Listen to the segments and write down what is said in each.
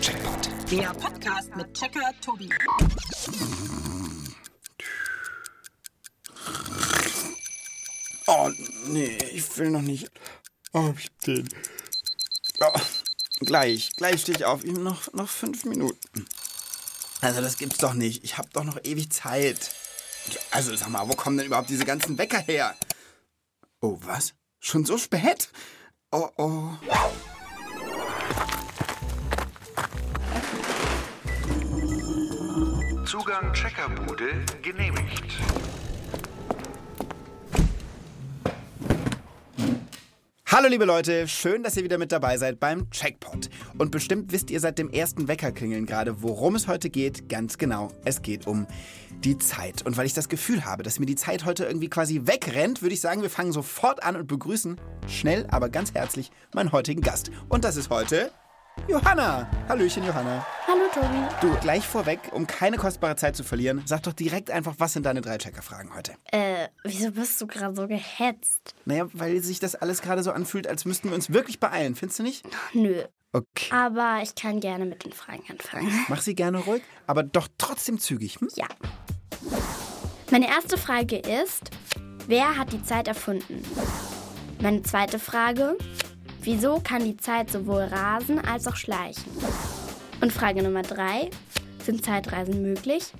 Checkpoint. Der Podcast mit Checker Tobi. Oh, nee, ich will noch nicht. Oh, ich den. Oh, gleich, gleich stehe ich auf. Noch, noch fünf Minuten. Also, das gibt's doch nicht. Ich hab doch noch ewig Zeit. Also, sag mal, wo kommen denn überhaupt diese ganzen Wecker her? Oh, was? Schon so spät? Oh, oh. Zugang Checkerbude genehmigt. Hallo liebe Leute, schön, dass ihr wieder mit dabei seid beim Checkpot. Und bestimmt wisst ihr seit dem ersten Weckerklingeln gerade, worum es heute geht. Ganz genau, es geht um die Zeit. Und weil ich das Gefühl habe, dass mir die Zeit heute irgendwie quasi wegrennt, würde ich sagen, wir fangen sofort an und begrüßen schnell, aber ganz herzlich meinen heutigen Gast. Und das ist heute Johanna. Hallöchen, Johanna. Hallo Tobi. Du, gleich vorweg, um keine kostbare Zeit zu verlieren, sag doch direkt einfach, was sind deine drei Checker-Fragen heute? Äh, wieso bist du gerade so gehetzt? Naja, weil sich das alles gerade so anfühlt, als müssten wir uns wirklich beeilen, findest du nicht? Nö. Okay. Aber ich kann gerne mit den Fragen anfangen. Mach sie gerne ruhig, aber doch trotzdem zügig. Hm? Ja. Meine erste Frage ist, wer hat die Zeit erfunden? Meine zweite Frage, wieso kann die Zeit sowohl rasen als auch schleichen? Und Frage Nummer drei, sind Zeitreisen möglich?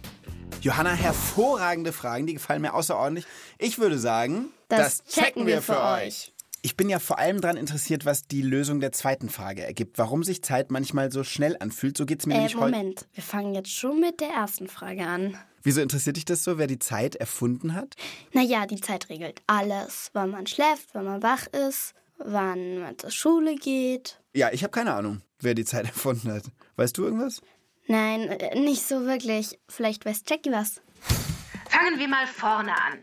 Johanna, hervorragende Fragen, die gefallen mir außerordentlich. Ich würde sagen, Das checken wir für euch. Ich bin ja vor allem daran interessiert, was die Lösung der zweiten Frage ergibt. Warum sich Zeit manchmal so schnell anfühlt. So geht's mir Äh, nämlich heute. Moment, wir fangen jetzt schon mit der ersten Frage an. Wieso interessiert dich das so, wer die Zeit erfunden hat? Naja, die Zeit regelt alles. Wann man schläft, wann man wach ist, wann man zur Schule geht. Ja, ich habe keine Ahnung, wer die Zeit erfunden hat. Weißt du irgendwas? Nein, äh, nicht so wirklich. Vielleicht weiß Jackie was. Fangen wir mal vorne an.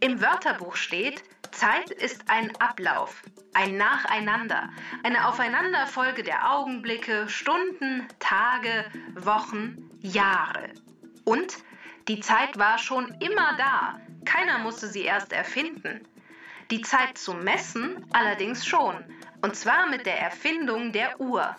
Im Wörterbuch steht, Zeit ist ein Ablauf, ein Nacheinander, eine Aufeinanderfolge der Augenblicke, Stunden, Tage, Wochen, Jahre. Und die Zeit war schon immer da. Keiner musste sie erst erfinden. Die Zeit zu messen allerdings schon. Und zwar mit der Erfindung der Uhr.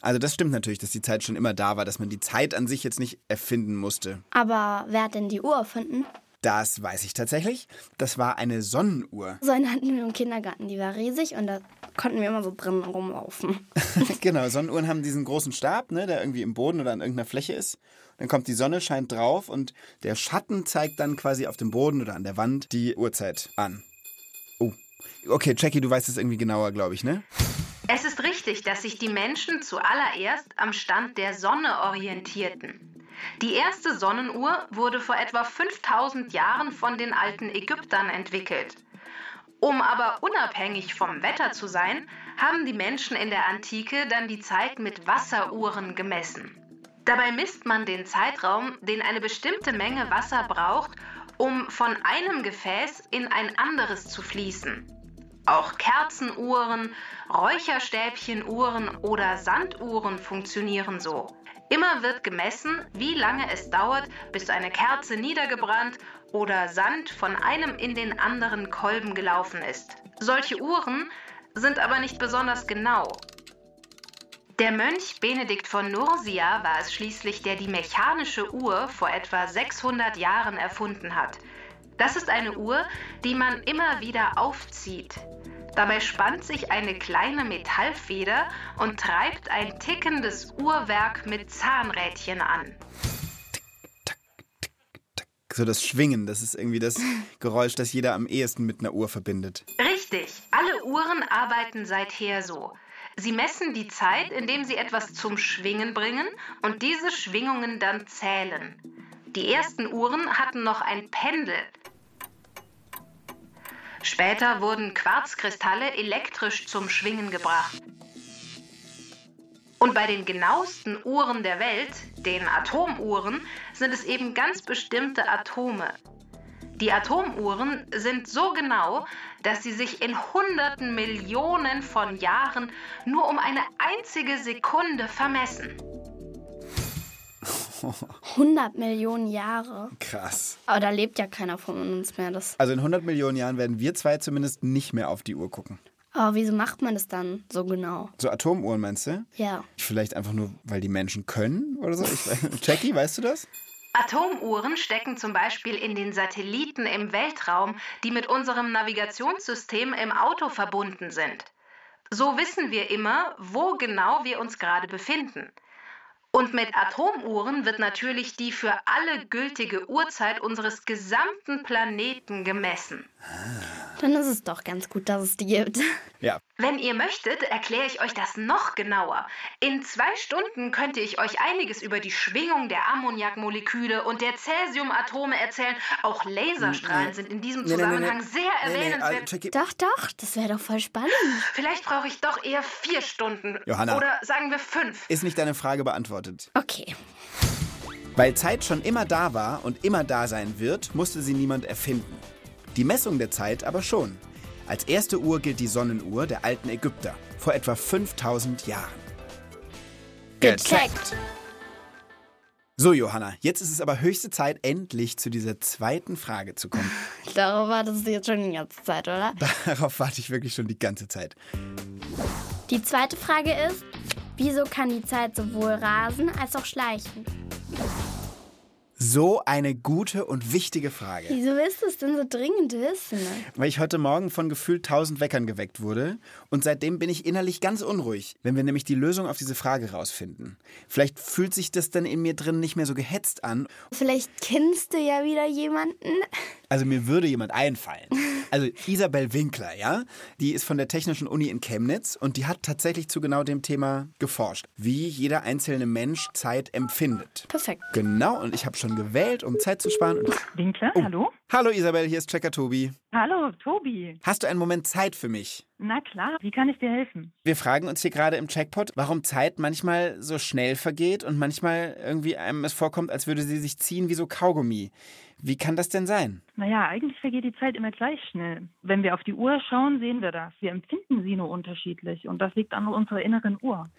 Also das stimmt natürlich, dass die Zeit schon immer da war, dass man die Zeit an sich jetzt nicht erfinden musste. Aber wer hat denn die Uhr erfunden? Das weiß ich tatsächlich. Das war eine Sonnenuhr. So eine hatten wir im Kindergarten. Die war riesig und da konnten wir immer so drin rumlaufen. genau, Sonnenuhren haben diesen großen Stab, ne, der irgendwie im Boden oder an irgendeiner Fläche ist. Dann kommt die Sonne, scheint drauf und der Schatten zeigt dann quasi auf dem Boden oder an der Wand die Uhrzeit an. Oh. Okay, Jackie, du weißt es irgendwie genauer, glaube ich, ne? Es ist richtig, dass sich die Menschen zuallererst am Stand der Sonne orientierten. Die erste Sonnenuhr wurde vor etwa 5000 Jahren von den alten Ägyptern entwickelt. Um aber unabhängig vom Wetter zu sein, haben die Menschen in der Antike dann die Zeit mit Wasseruhren gemessen. Dabei misst man den Zeitraum, den eine bestimmte Menge Wasser braucht, um von einem Gefäß in ein anderes zu fließen. Auch Kerzenuhren, Räucherstäbchenuhren oder Sanduhren funktionieren so. Immer wird gemessen, wie lange es dauert, bis eine Kerze niedergebrannt oder Sand von einem in den anderen Kolben gelaufen ist. Solche Uhren sind aber nicht besonders genau. Der Mönch Benedikt von Nursia war es schließlich, der die mechanische Uhr vor etwa 600 Jahren erfunden hat. Das ist eine Uhr, die man immer wieder aufzieht. Dabei spannt sich eine kleine Metallfeder und treibt ein tickendes Uhrwerk mit Zahnrädchen an. So das Schwingen, das ist irgendwie das Geräusch, das jeder am ehesten mit einer Uhr verbindet. Richtig, alle Uhren arbeiten seither so. Sie messen die Zeit, indem sie etwas zum Schwingen bringen und diese Schwingungen dann zählen. Die ersten Uhren hatten noch ein Pendel. Später wurden Quarzkristalle elektrisch zum Schwingen gebracht. Und bei den genauesten Uhren der Welt, den Atomuhren, sind es eben ganz bestimmte Atome. Die Atomuhren sind so genau, dass sie sich in hunderten Millionen von Jahren nur um eine einzige Sekunde vermessen. 100 Millionen Jahre. Krass. Aber da lebt ja keiner von uns mehr. Das. Also in 100 Millionen Jahren werden wir zwei zumindest nicht mehr auf die Uhr gucken. Aber wieso macht man das dann so genau? So Atomuhren meinst du? Ja. Vielleicht einfach nur, weil die Menschen können oder so? Ich, weiß- Jackie, weißt du das? Atomuhren stecken zum Beispiel in den Satelliten im Weltraum, die mit unserem Navigationssystem im Auto verbunden sind. So wissen wir immer, wo genau wir uns gerade befinden. Und mit Atomuhren wird natürlich die für alle gültige Uhrzeit unseres gesamten Planeten gemessen. Dann ist es doch ganz gut, dass es die gibt. Ja. Wenn ihr möchtet, erkläre ich euch das noch genauer. In zwei Stunden könnte ich euch einiges über die Schwingung der Ammoniakmoleküle und der Cäsiumatome erzählen. Auch Laserstrahlen sind in diesem Nee, nee, nee, Zusammenhang nee. sehr Nee, nee, erwähnenswert. also, Doch, doch, das wäre doch voll spannend. Vielleicht brauche ich doch eher vier Stunden. Johanna. Oder sagen wir fünf. ist nicht deine Frage beantwortet. Okay. Weil Zeit schon immer da war und immer da sein wird, musste sie niemand erfinden. Die Messung der Zeit aber schon. Als erste Uhr gilt die Sonnenuhr der alten Ägypter, vor etwa 5000 Jahren. Gecheckt. So, Johanna, jetzt ist es aber höchste Zeit, endlich zu dieser zweiten Frage zu kommen. Darauf wartest du jetzt schon die ganze Zeit, oder? Darauf warte ich wirklich schon die ganze Zeit. Die zweite Frage ist, wieso kann die Zeit sowohl rasen als auch schleichen? So eine gute und wichtige Frage. Wieso willst du es denn so dringend wissen? Weil ich heute Morgen von gefühlt 1000 Weckern geweckt wurde und seitdem bin ich innerlich ganz unruhig, wenn wir nämlich die Lösung auf diese Frage rausfinden. Vielleicht fühlt sich das dann in mir drin nicht mehr so gehetzt an. Vielleicht kennst du ja wieder jemanden. Also mir würde jemand einfallen. Also Isabel Winkler, ja, die ist von der Technischen Uni in Chemnitz und die hat tatsächlich zu genau dem Thema geforscht, wie jeder einzelne Mensch Zeit empfindet. Perfekt. Genau, und ich habe schon gewählt, um Zeit zu sparen. Winkler, Oh. hallo? Hallo Isabel, hier ist Checker Tobi. Hallo, Tobi. Hast du einen Moment Zeit für mich? Na klar, wie kann ich dir helfen? Wir fragen uns hier gerade im Checkpot, warum Zeit manchmal so schnell vergeht und manchmal irgendwie einem es vorkommt, als würde sie sich ziehen wie so Kaugummi. Wie kann das denn sein? Naja, eigentlich vergeht die Zeit immer gleich schnell. Wenn wir auf die Uhr schauen, sehen wir das. Wir empfinden sie nur unterschiedlich und das liegt an unserer inneren Uhr.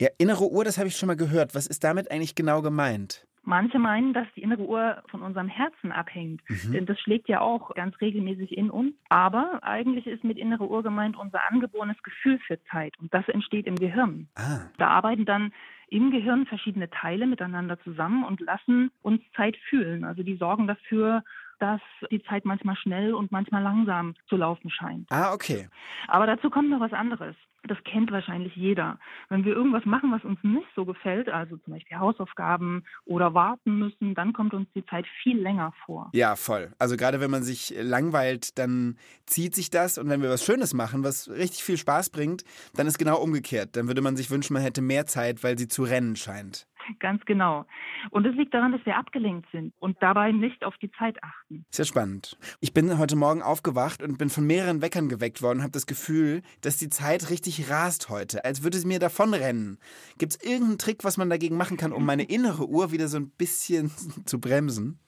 Ja, innere Uhr, das habe ich schon mal gehört. Was ist damit eigentlich genau gemeint? Manche meinen, dass die innere Uhr von unserem Herzen abhängt. Denn das schlägt ja auch ganz regelmäßig in uns. Aber eigentlich ist mit innere Uhr gemeint unser angeborenes Gefühl für Zeit. Und das entsteht im Gehirn. Ah, Da arbeiten dann im Gehirn verschiedene Teile miteinander zusammen und lassen uns Zeit fühlen. Also die sorgen dafür, dass die Zeit manchmal schnell und manchmal langsam zu laufen scheint. ah, okay. Aber dazu kommt noch was anderes. Das kennt wahrscheinlich jeder. Wenn wir irgendwas machen, was uns nicht so gefällt, also zum Beispiel Hausaufgaben oder warten müssen, dann kommt uns die Zeit viel länger vor. Ja, voll. Also gerade wenn man sich langweilt, dann zieht sich das und wenn wir was Schönes machen, was richtig viel Spaß bringt, dann ist genau umgekehrt. Dann würde man sich wünschen, man hätte mehr Zeit, weil sie zu rennen scheint. Ganz genau. Und es liegt daran, dass wir abgelenkt sind und dabei nicht auf die Zeit achten. Ja spannend. Ich bin heute Morgen aufgewacht und bin von mehreren Weckern geweckt worden und habe das Gefühl, dass die Zeit richtig rast heute, als würde sie mir davonrennen. Gibt es irgendeinen Trick, was man dagegen machen kann, um meine innere Uhr wieder so ein bisschen zu bremsen?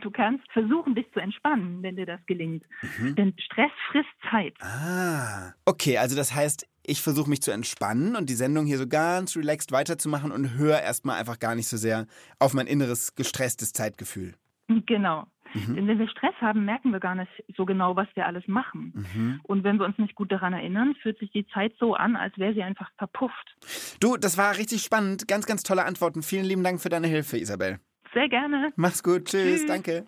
Du kannst versuchen, dich zu entspannen, wenn dir das gelingt. Denn Stress frisst Zeit. Ah. Okay, also das heißt, ich versuche mich zu entspannen und die Sendung hier so ganz relaxed weiterzumachen und höre erstmal einfach gar nicht so sehr auf mein inneres gestresstes Zeitgefühl. Genau. Denn wenn wir Stress haben, merken wir gar nicht so genau, was wir alles machen. Und wenn wir uns nicht gut daran erinnern, fühlt sich die Zeit so an, als wäre sie einfach verpufft. Du, das war richtig spannend. Ganz, ganz tolle Antworten. Vielen lieben Dank für deine Hilfe, Isabel. Sehr gerne. Mach's gut. Tschüss. Danke.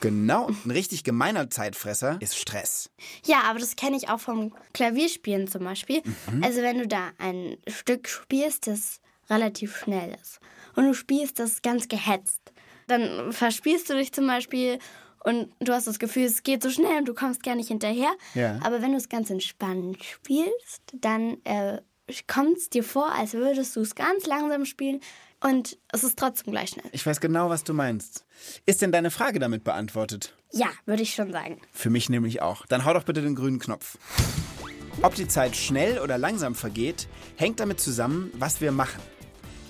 Genau, ein richtig gemeiner Zeitfresser ist Stress. Ja, aber das kenne ich auch vom Klavierspielen zum Beispiel. Also wenn du da ein Stück spielst, das relativ schnell ist und du spielst das ganz gehetzt, dann verspielst du dich zum Beispiel und du hast das Gefühl, es geht so schnell und du kommst gar nicht hinterher. Ja. Aber wenn du es ganz entspannt spielst, dann äh, kommt es dir vor, als würdest du es ganz langsam spielen und es ist trotzdem gleich schnell. Ich weiß genau, was du meinst. Ist denn deine Frage damit beantwortet? Ja, würde ich schon sagen. Für mich nämlich auch. Dann hau doch bitte den grünen Knopf. Ob die Zeit schnell oder langsam vergeht, hängt damit zusammen, was wir machen.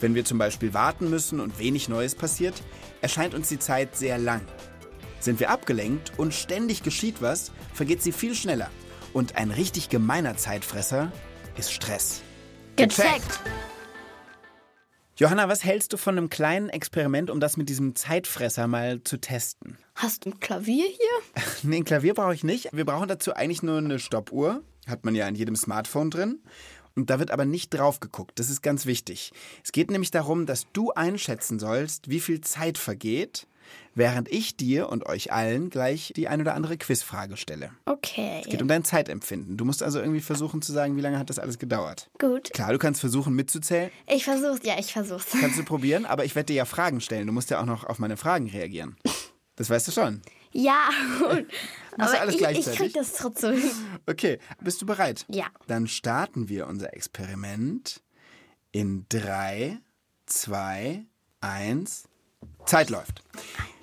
Wenn wir zum Beispiel warten müssen und wenig Neues passiert, erscheint uns die Zeit sehr lang. Sind wir abgelenkt und ständig geschieht was, vergeht sie viel schneller. Und ein richtig gemeiner Zeitfresser ist Stress. Gecheckt. Johanna, was hältst du von einem kleinen Experiment, um das mit diesem Zeitfresser mal zu testen? Hast du ein Klavier hier? Nee, ein Klavier brauche ich nicht. Wir brauchen dazu eigentlich nur eine Stoppuhr. hat man ja in jedem Smartphone drin. Und da wird aber nicht drauf geguckt. Das ist ganz wichtig. Es geht nämlich darum, dass du einschätzen sollst, wie viel Zeit vergeht, während ich dir und euch allen gleich die ein oder andere Quizfrage stelle. Okay. Es geht um dein Zeitempfinden. Du musst also irgendwie versuchen zu sagen, wie lange hat das alles gedauert. Gut. Klar, du kannst versuchen mitzuzählen, Ich versuch's, ja, ich versuch's. kannst du probieren, aber ich werde dir ja Fragen stellen. Du musst ja auch noch auf meine Fragen reagieren. Das weißt du schon. Ja, du aber alles ich, ich krieg das trotzdem. Okay, bist du bereit? Ja. Dann starten wir unser Experiment in 3, 2, 1. Zeit läuft.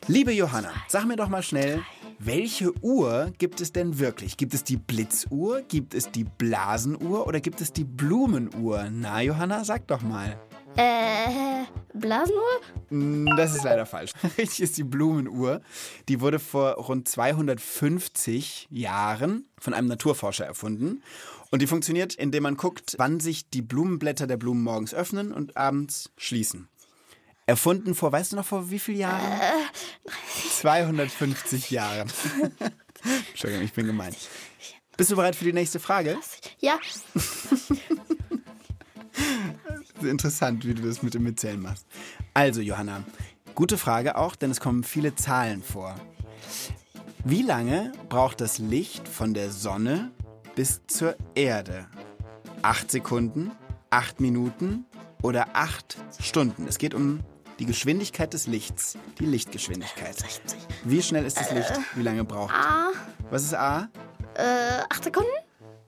Liebe Johanna, sag mir doch mal schnell, welche Uhr gibt es denn wirklich? Gibt es die Blitzuhr, gibt es die Blasenuhr oder gibt es die Blumenuhr? Na, Johanna, sag doch mal. Äh, Blasenuhr? Mm, Das ist leider falsch. Richtig ist die Blumenuhr. Die wurde vor rund 250 Jahren von einem Naturforscher erfunden. Und die funktioniert, indem man guckt, wann sich die Blumenblätter der Blumen morgens öffnen und abends schließen. Erfunden vor, weißt du noch vor wie vielen Jahren? 250 Jahren. Entschuldigung, ich bin gemein. Bist du bereit für die nächste Frage? Ja. Interessant, wie du das mit dem Mitzählen machst. Also, Johanna, gute Frage auch, denn es kommen viele Zahlen vor. Wie lange braucht das Licht von der Sonne bis zur Erde? Acht Sekunden, acht Minuten oder acht Stunden? Es geht um die Geschwindigkeit des Lichts, die Lichtgeschwindigkeit. Wie schnell ist das Licht? Wie lange braucht? A, Was ist A? äh, acht Sekunden?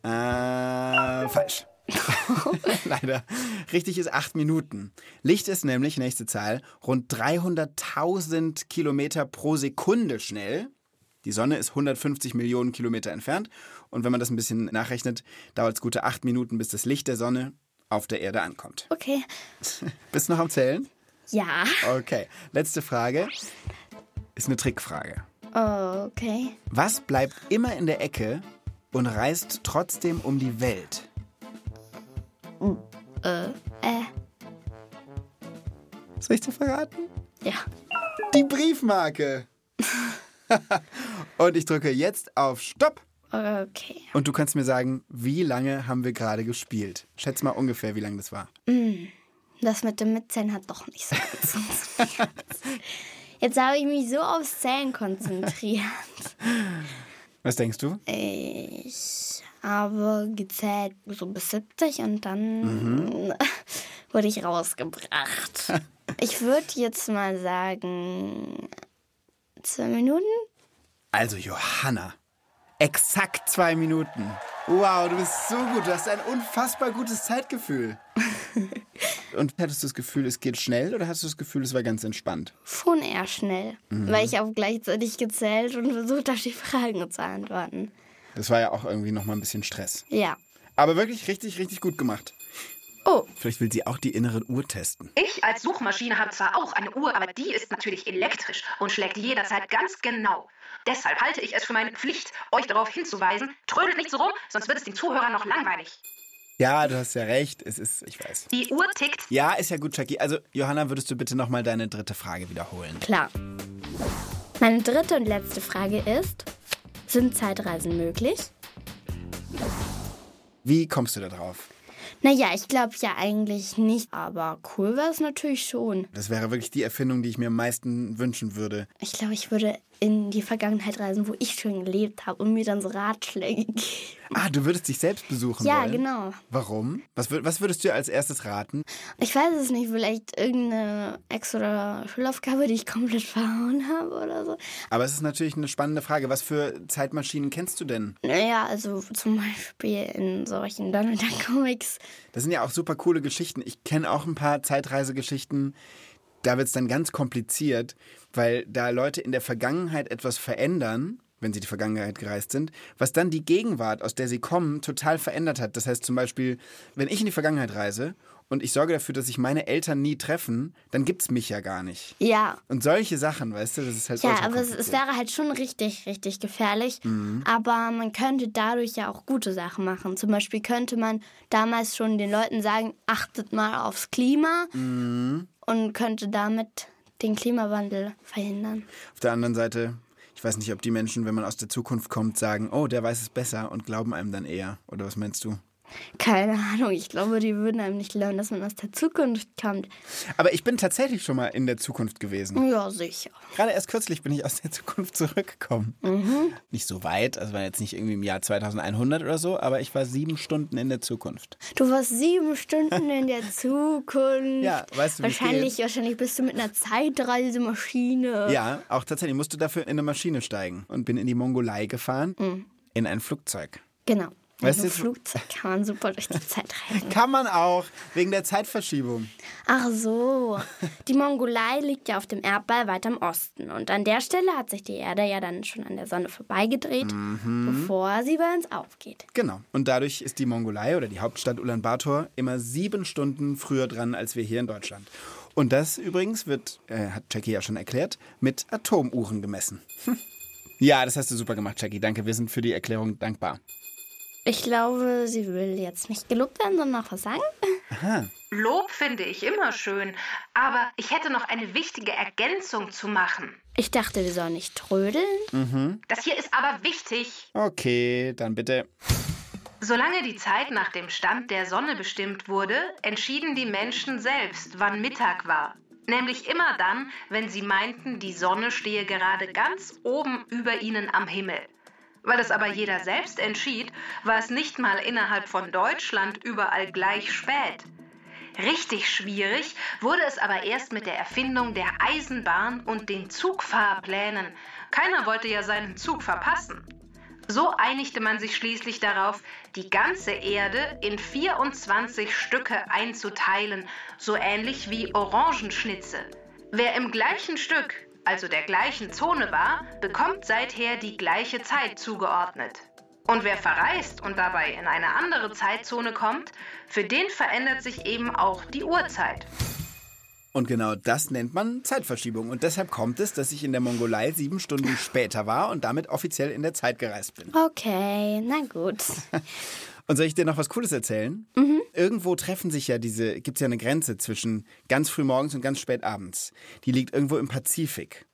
Äh, falsch. Leider. Richtig ist acht Minuten. Licht ist nämlich, nächste Zahl, rund 300.000 Kilometer pro Sekunde schnell. Die Sonne ist 150 Millionen Kilometer entfernt. Und wenn man das ein bisschen nachrechnet, dauert es gute acht Minuten, bis das Licht der Sonne auf der Erde ankommt. Okay. Bist du noch am Zählen? Ja. Okay. Letzte Frage. Ist eine Trickfrage. Okay. Was bleibt immer in der Ecke und reist trotzdem um die Welt? Äh, Soll ich dir verraten? ja. Die Briefmarke. und ich drücke jetzt auf Stopp. Okay. Und du kannst mir sagen, wie lange haben wir gerade gespielt? Schätz mal ungefähr, wie lange das war. Das mit dem Mitzählen hat doch nicht so gut funktioniert. Jetzt habe ich mich so aufs Zählen konzentriert. Was denkst du? Ich habe gezählt so bis 70 und dann wurde ich rausgebracht. Ich würde jetzt mal sagen, zwei Minuten? Also Johanna, exakt zwei Minuten. Wow, du bist so gut. Du hast ein unfassbar gutes Zeitgefühl. Und hattest du das Gefühl, es geht schnell oder hast du das Gefühl, es war ganz entspannt? Schon eher schnell, weil ich auch gleichzeitig gezählt und versucht habe, die Fragen zu antworten. Das war ja auch irgendwie nochmal ein bisschen Stress. Ja. Aber wirklich richtig, richtig gut gemacht. Oh, Vielleicht will sie auch die innere Uhr testen. Ich als Suchmaschine habe zwar auch eine Uhr, aber die ist natürlich elektrisch und schlägt jederzeit ganz genau. Deshalb halte ich es für meine Pflicht, euch darauf hinzuweisen, trödelt nicht so rum, sonst wird es den Zuhörern noch langweilig. Ja, du hast ja recht. Es ist, ich weiß. Die Uhr tickt. Ja, ist ja gut, Chucky. Also, Johanna, würdest du bitte nochmal deine dritte Frage wiederholen? klar. Meine dritte und letzte Frage ist, sind Zeitreisen möglich? Wie kommst du da drauf? Naja, ich glaube ja eigentlich nicht, aber cool wäre es natürlich schon. Das wäre wirklich die Erfindung, die ich mir am meisten wünschen würde. Ich glaube, ich würde in die Vergangenheit reisen, wo ich schon gelebt habe und mir dann so Ratschläge geben. Ah, du würdest dich selbst besuchen Ja, wollen? genau. Warum? Was, wür- was würdest du als erstes raten? Ich weiß es nicht, vielleicht irgendeine Ex- oder Schulaufgabe, die ich komplett verhauen habe oder so. Aber es ist natürlich eine spannende Frage. Was für Zeitmaschinen kennst du denn? Naja, also zum Beispiel in solchen Donald Duck Comics. Das sind ja auch super coole Geschichten. Ich kenne auch ein paar Zeitreisegeschichten. Da wird es dann ganz kompliziert, weil da Leute in der Vergangenheit etwas verändern, wenn sie in die Vergangenheit gereist sind, was dann die Gegenwart, aus der sie kommen, total verändert hat. Das heißt zum Beispiel, wenn ich in die Vergangenheit reise und ich sorge dafür, dass sich meine Eltern nie treffen, dann gibt es mich ja gar nicht. Ja. Und solche Sachen, weißt du, das ist halt Ja, aber es, es wäre halt schon richtig, richtig gefährlich. Mhm. Aber man könnte dadurch ja auch gute Sachen machen. Zum Beispiel könnte man damals schon den Leuten sagen, achtet mal aufs Klima Mhm. Und könnte damit den Klimawandel verhindern. Auf der anderen Seite, Ich weiß nicht, ob die Menschen, wenn man aus der Zukunft kommt, sagen, oh, der weiß es besser und glauben einem dann eher. Oder was meinst du? Keine Ahnung, ich glaube, die würden einem nicht glauben, dass man aus der Zukunft kommt. Aber ich bin tatsächlich schon mal in der Zukunft gewesen. Ja, sicher. Gerade erst kürzlich bin ich aus der Zukunft zurückgekommen. Mhm. Nicht so weit, also war jetzt nicht irgendwie im Jahr 2100 oder so, aber ich war sieben Stunden in der Zukunft. Du warst sieben Stunden in der Zukunft. Ja, weißt du, wie wahrscheinlich, geht? wahrscheinlich bist du mit einer Zeitreisemaschine. Ja, auch tatsächlich. Ich musste dafür in eine Maschine steigen und bin in die Mongolei gefahren, Mhm. in ein Flugzeug. Genau. Weißt du, Flugzeug kann man super durch die Zeit reisen. Kann man auch, wegen der Zeitverschiebung. Ach so. Die Mongolei liegt ja auf dem Erdball weiter im Osten. Und an der Stelle hat sich die Erde ja dann schon an der Sonne vorbeigedreht, Mhm. bevor sie bei uns aufgeht. Genau. Und dadurch ist die Mongolei oder die Hauptstadt Ulaanbaatar immer sieben Stunden früher dran als wir hier in Deutschland. Und das übrigens wird, äh, hat Jackie ja schon erklärt, mit Atomuhren gemessen. Hm. Ja, das hast du super gemacht, Jackie. Danke, wir sind für die Erklärung dankbar. Ich glaube, sie will jetzt nicht gelobt werden, sondern noch was sagen. Lob finde ich immer schön, aber ich hätte noch eine wichtige Ergänzung zu machen. Ich dachte, wir sollen nicht trödeln. Das hier ist aber wichtig. Okay, dann bitte. Solange die Zeit nach dem Stand der Sonne bestimmt wurde, entschieden die Menschen selbst, wann Mittag war. Nämlich immer dann, wenn sie meinten, die Sonne stehe gerade ganz oben über ihnen am Himmel. Weil es aber jeder selbst entschied, war es nicht mal innerhalb von Deutschland überall gleich spät. Richtig schwierig wurde es aber erst mit der Erfindung der Eisenbahn und den Zugfahrplänen. Keiner wollte ja seinen Zug verpassen. So einigte man sich schließlich darauf, die ganze Erde in 24 Stücke einzuteilen, so ähnlich wie Orangenschnitze. Wer im gleichen Stück, also der gleichen Zone war, bekommt seither die gleiche Zeit zugeordnet. Und wer verreist und dabei in eine andere Zeitzone kommt, für den verändert sich eben auch die Uhrzeit. Und genau das nennt man Zeitverschiebung. Und deshalb kommt es, dass ich in der Mongolei sieben Stunden später war und damit offiziell in der Zeit gereist bin. Okay, na gut. Und soll ich dir noch was Cooles erzählen? Irgendwo treffen sich ja diese, gibt es ja eine Grenze zwischen ganz früh morgens und ganz spät abends. Die liegt irgendwo im Pazifik.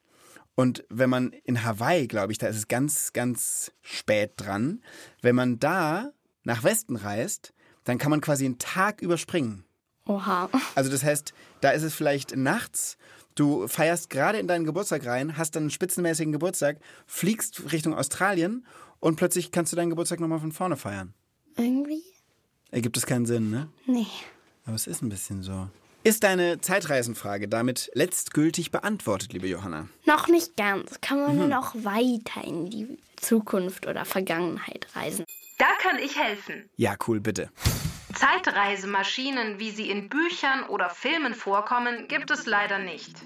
Und wenn man in Hawaii, glaube ich, da ist es ganz, ganz spät dran. Wenn man da nach Westen reist, dann kann man quasi einen Tag überspringen. Oha. Also das heißt, da ist es vielleicht nachts, du feierst gerade in deinen Geburtstag rein, hast dann einen spitzenmäßigen Geburtstag, fliegst Richtung Australien und plötzlich kannst du deinen Geburtstag nochmal von vorne feiern. Irgendwie? Ergibt es keinen Sinn, ne? Nee. Aber es ist ein bisschen so. Ist deine Zeitreisenfrage damit letztgültig beantwortet, liebe Johanna? Noch nicht ganz. Kann man nur noch weiter in die Zukunft oder Vergangenheit reisen? Da kann ich helfen. Ja, cool, bitte. Zeitreisemaschinen, wie sie in Büchern oder Filmen vorkommen, gibt es leider nicht.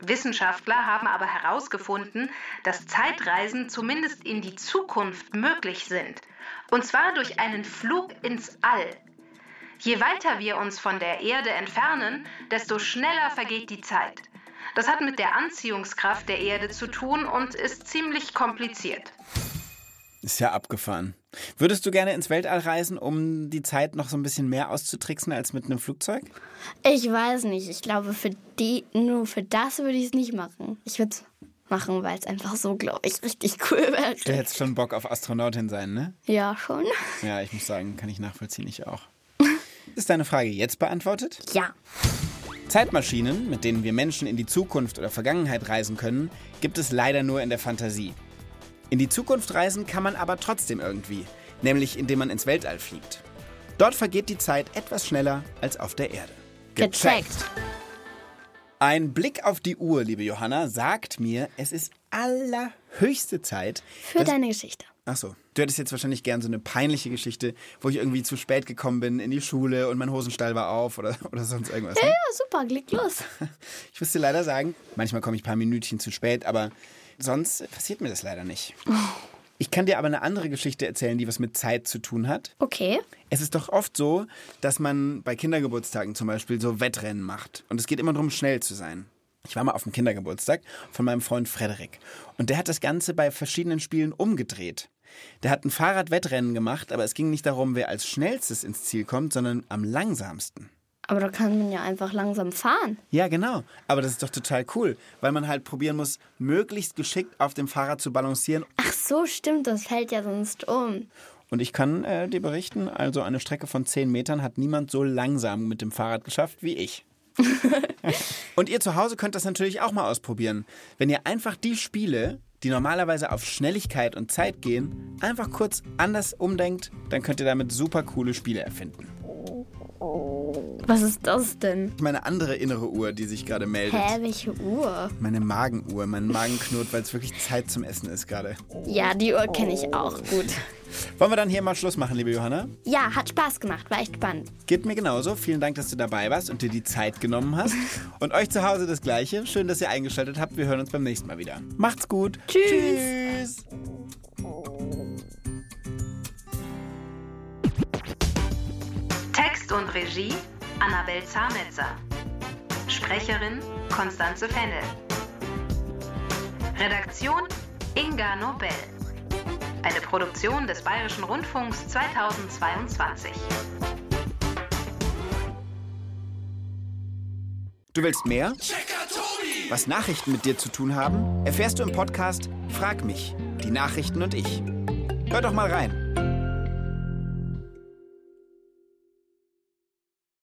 Wissenschaftler haben aber herausgefunden, dass Zeitreisen zumindest in die Zukunft möglich sind. Und zwar durch einen Flug ins All. Je weiter wir uns von der Erde entfernen, desto schneller vergeht die Zeit. Das hat mit der Anziehungskraft der Erde zu tun und ist ziemlich kompliziert. Ist ja abgefahren. Würdest du gerne ins Weltall reisen, um die Zeit noch so ein bisschen mehr auszutricksen als mit einem Flugzeug? Ich weiß nicht. Ich glaube, für die, nur für das würde ich es nicht machen. Ich würde es machen, weil es einfach so, glaube ich, richtig cool wäre. Du hättest schon Bock auf Astronautin sein, ne? Ja, schon. Ja, ich muss sagen, kann ich nachvollziehen, ich auch. Ist deine Frage jetzt beantwortet? Ja. Zeitmaschinen, mit denen wir Menschen in die Zukunft oder Vergangenheit reisen können, gibt es leider nur in der Fantasie. In die Zukunft reisen kann man aber trotzdem irgendwie, nämlich indem man ins Weltall fliegt. Dort vergeht die Zeit etwas schneller als auf der Erde. Gecheckt. Ein Blick auf die Uhr, liebe Johanna, sagt mir, es ist allerhöchste Zeit. Für deine Geschichte. Ach so, du hättest jetzt wahrscheinlich gern so eine peinliche Geschichte, wo ich irgendwie zu spät gekommen bin in die Schule und mein Hosenstall war auf oder, oder sonst irgendwas. Ne? Ja, super, leg los. Ich muss dir leider sagen, manchmal komme ich ein paar Minütchen zu spät, aber sonst passiert mir das leider nicht. Ich kann dir aber eine andere Geschichte erzählen, die was mit Zeit zu tun hat. Okay. Es ist doch oft so, dass man bei Kindergeburtstagen zum Beispiel so Wettrennen macht. Und es geht immer darum, schnell zu sein. Ich war mal auf dem Kindergeburtstag von meinem Freund Frederik. Und der hat das Ganze bei verschiedenen Spielen umgedreht. Der hat ein Fahrradwettrennen gemacht, aber es ging nicht darum, wer als schnellstes ins Ziel kommt, sondern am langsamsten. Aber da kann man ja einfach langsam fahren. Ja, genau. Aber das ist doch total cool, weil man halt probieren muss, möglichst geschickt auf dem Fahrrad zu balancieren. Ach so, stimmt, das fällt ja sonst um. Und ich kann äh, dir berichten, also eine Strecke von 10 Metern hat niemand so langsam mit dem Fahrrad geschafft wie ich. Und ihr zu Hause könnt das natürlich auch mal ausprobieren. Wenn ihr einfach die Spiele, die normalerweise auf Schnelligkeit und Zeit gehen, einfach kurz anders umdenkt, dann könnt ihr damit super coole Spiele erfinden. Was ist das denn? Meine andere innere Uhr, die sich gerade meldet. Hä, welche Uhr? Meine Magenuhr. Mein Magen knurrt, weil es wirklich Zeit zum Essen ist gerade. Ja, die Uhr kenne ich auch gut. Wollen wir dann hier mal Schluss machen, liebe Johanna? Ja, hat Spaß gemacht, war echt spannend. Geht mir genauso. Vielen Dank, dass du dabei warst und dir die Zeit genommen hast. Und euch zu Hause das Gleiche. Schön, dass ihr eingeschaltet habt. Wir hören uns beim nächsten Mal wieder. Macht's gut. Tschüss. Tschüss. Text und Regie Annabel Zahnetzer. Sprecherin Konstanze Fennel. Redaktion Inga Nobel. Eine Produktion des Bayerischen Rundfunks 2022. Du willst mehr? Was Nachrichten mit dir zu tun haben? Erfährst du im Podcast Frag mich, die Nachrichten und ich. Hör doch mal rein.